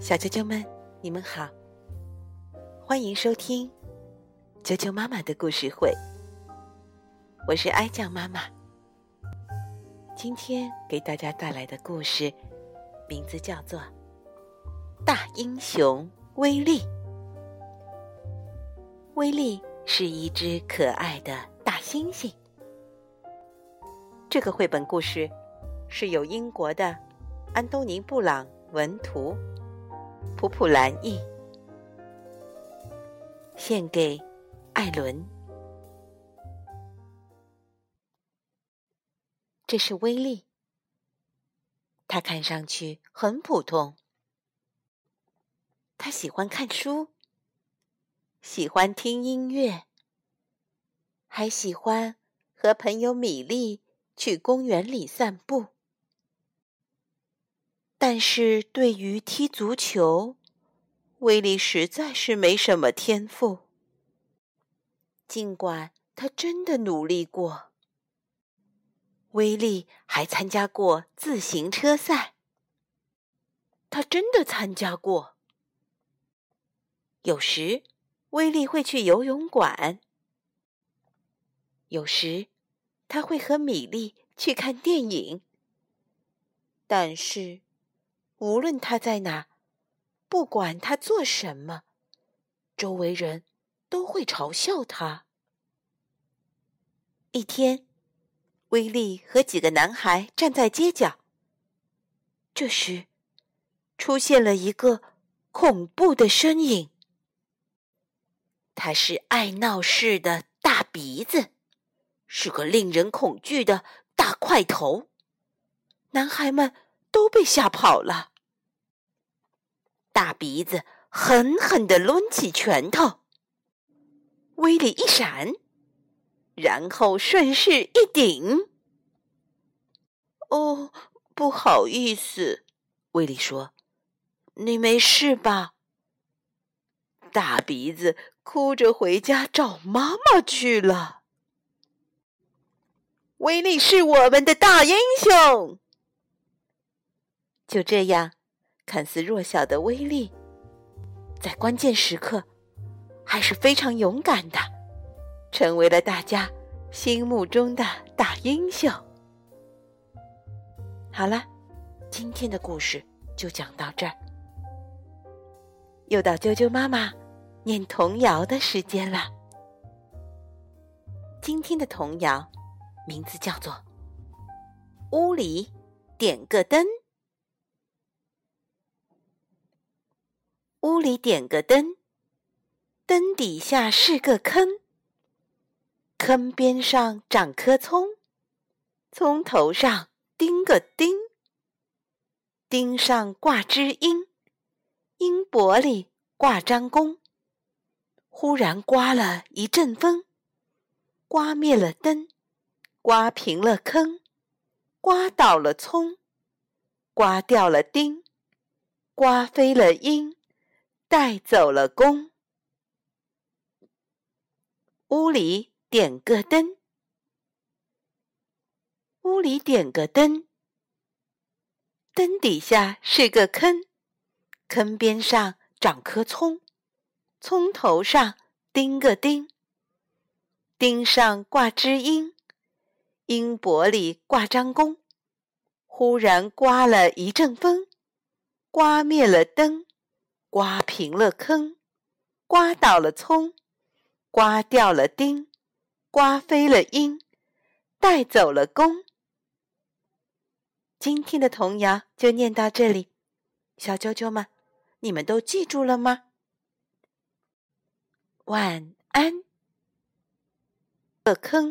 小啾啾们，你们好，欢迎收听啾啾妈妈的故事会。我是哀酱妈妈，今天给大家带来的故事名字叫做《大英雄威利》。威利是一只可爱的大猩猩。这个绘本故事是由英国的安东尼·布朗文图。普普兰意，献给艾伦。这是威利，他看上去很普通。他喜欢看书，喜欢听音乐，还喜欢和朋友米莉去公园里散步。但是对于踢足球，威利实在是没什么天赋。尽管他真的努力过，威利还参加过自行车赛。他真的参加过。有时，威利会去游泳馆；有时，他会和米莉去看电影。但是。无论他在哪，不管他做什么，周围人都会嘲笑他。一天，威利和几个男孩站在街角。这时，出现了一个恐怖的身影。他是爱闹事的大鼻子，是个令人恐惧的大块头。男孩们都被吓跑了。大鼻子狠狠地抡起拳头，威力一闪，然后顺势一顶。哦，不好意思，威力说：“你没事吧？”大鼻子哭着回家找妈妈去了。威力是我们的大英雄。就这样。看似弱小的威力，在关键时刻还是非常勇敢的，成为了大家心目中的大英雄。好了，今天的故事就讲到这儿，又到啾啾妈妈念童谣的时间了。今天的童谣名字叫做《屋里点个灯》。屋里点个灯，灯底下是个坑，坑边上长棵葱，葱头上钉个钉，钉上挂只鹰，鹰脖里挂张弓。忽然刮了一阵风，刮灭了灯，刮平了坑，刮倒了葱，刮掉了钉，刮飞了鹰。带走了弓，屋里点个灯，屋里点个灯，灯底下是个坑，坑边上长棵葱，葱头上钉个钉，钉上挂只鹰，鹰脖里挂张弓。忽然刮了一阵风，刮灭了灯。刮平了坑，刮倒了葱，刮掉了钉，刮飞了鹰，带走了弓。今天的童谣就念到这里，小啾啾们，你们都记住了吗？晚安。个坑。